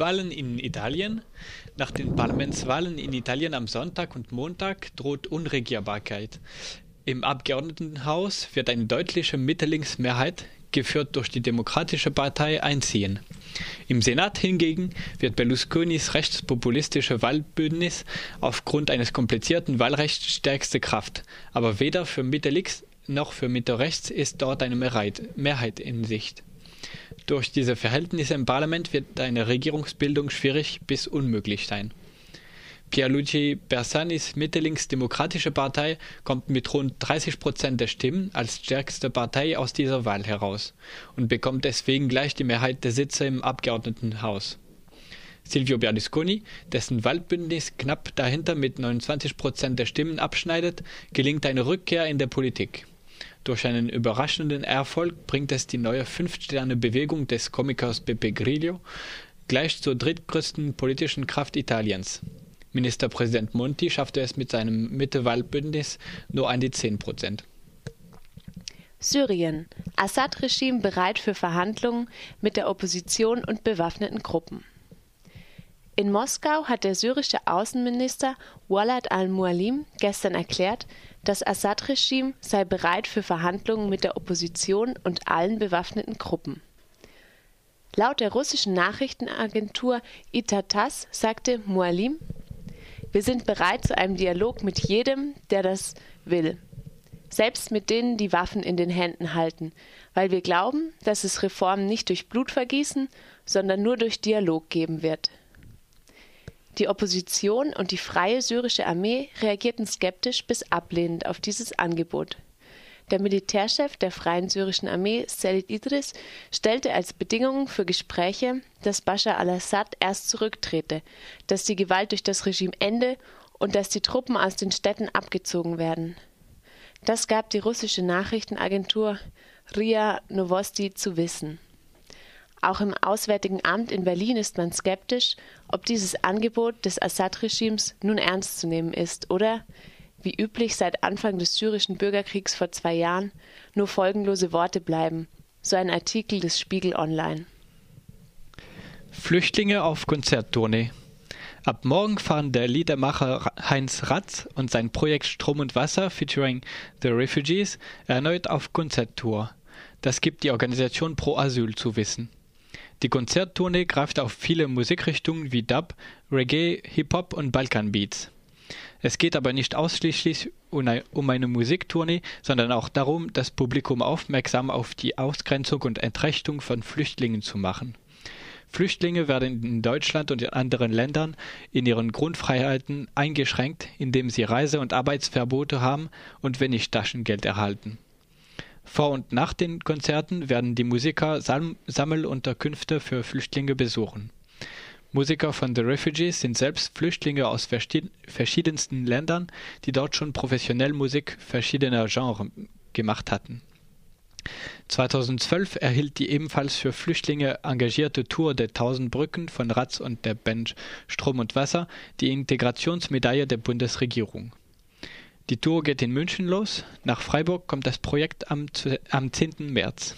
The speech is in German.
Parlamentswahlen in Italien. Nach den Parlamentswahlen in Italien am Sonntag und Montag droht Unregierbarkeit. Im Abgeordnetenhaus wird eine deutliche Mitte-Links-Mehrheit, geführt durch die Demokratische Partei, einziehen. Im Senat hingegen wird Berlusconis rechtspopulistische Wahlbündnis aufgrund eines komplizierten Wahlrechts stärkste Kraft, aber weder für Mitte-Links noch für Mitte-Rechts ist dort eine Mehrheit in Sicht. Durch diese Verhältnisse im Parlament wird eine Regierungsbildung schwierig bis unmöglich sein. Pierluigi Bersanis Mitte-Links-Demokratische Partei kommt mit rund 30 Prozent der Stimmen als stärkste Partei aus dieser Wahl heraus und bekommt deswegen gleich die Mehrheit der Sitze im Abgeordnetenhaus. Silvio Berlusconi, dessen Wahlbündnis knapp dahinter mit 29 Prozent der Stimmen abschneidet, gelingt eine Rückkehr in der Politik. Durch einen überraschenden Erfolg bringt es die neue Fünf-Sterne-Bewegung des Komikers Pepe Grillo gleich zur drittgrößten politischen Kraft Italiens. Ministerpräsident Monti schaffte es mit seinem Mitte-Wahlbündnis nur an die 10 Prozent. Syrien. Assad-Regime bereit für Verhandlungen mit der Opposition und bewaffneten Gruppen. In Moskau hat der syrische Außenminister Walad al-Mualim gestern erklärt, das Assad-Regime sei bereit für Verhandlungen mit der Opposition und allen bewaffneten Gruppen. Laut der russischen Nachrichtenagentur Itatas sagte Mualim, wir sind bereit zu einem Dialog mit jedem, der das will, selbst mit denen, die Waffen in den Händen halten, weil wir glauben, dass es Reformen nicht durch Blutvergießen, sondern nur durch Dialog geben wird. Die Opposition und die Freie Syrische Armee reagierten skeptisch bis ablehnend auf dieses Angebot. Der Militärchef der Freien Syrischen Armee, Selit Idris, stellte als Bedingung für Gespräche, dass Bashar al-Assad erst zurücktrete, dass die Gewalt durch das Regime ende und dass die Truppen aus den Städten abgezogen werden. Das gab die russische Nachrichtenagentur RIA Novosti zu wissen. Auch im Auswärtigen Amt in Berlin ist man skeptisch, ob dieses Angebot des Assad-Regimes nun ernst zu nehmen ist oder, wie üblich seit Anfang des syrischen Bürgerkriegs vor zwei Jahren, nur folgenlose Worte bleiben. So ein Artikel des Spiegel Online. Flüchtlinge auf Konzerttournee. Ab morgen fahren der Liedermacher Heinz Ratz und sein Projekt Strom und Wasser featuring The Refugees erneut auf Konzerttour. Das gibt die Organisation Pro Asyl zu wissen. Die Konzerttournee greift auf viele Musikrichtungen wie Dub, Reggae, Hip-Hop und Balkanbeats. Es geht aber nicht ausschließlich um eine Musiktournee, sondern auch darum, das Publikum aufmerksam auf die Ausgrenzung und Entrechtung von Flüchtlingen zu machen. Flüchtlinge werden in Deutschland und in anderen Ländern in ihren Grundfreiheiten eingeschränkt, indem sie Reise- und Arbeitsverbote haben und wenig Taschengeld erhalten. Vor und nach den Konzerten werden die Musiker Sam Sammelunterkünfte für Flüchtlinge besuchen. Musiker von The Refugees sind selbst Flüchtlinge aus verschiedensten Ländern, die dort schon professionell Musik verschiedener Genres gemacht hatten. 2012 erhielt die ebenfalls für Flüchtlinge engagierte Tour der Tausend Brücken von Ratz und der Band Strom und Wasser die Integrationsmedaille der Bundesregierung. Die Tour geht in München los. Nach Freiburg kommt das Projekt am, am 10. März.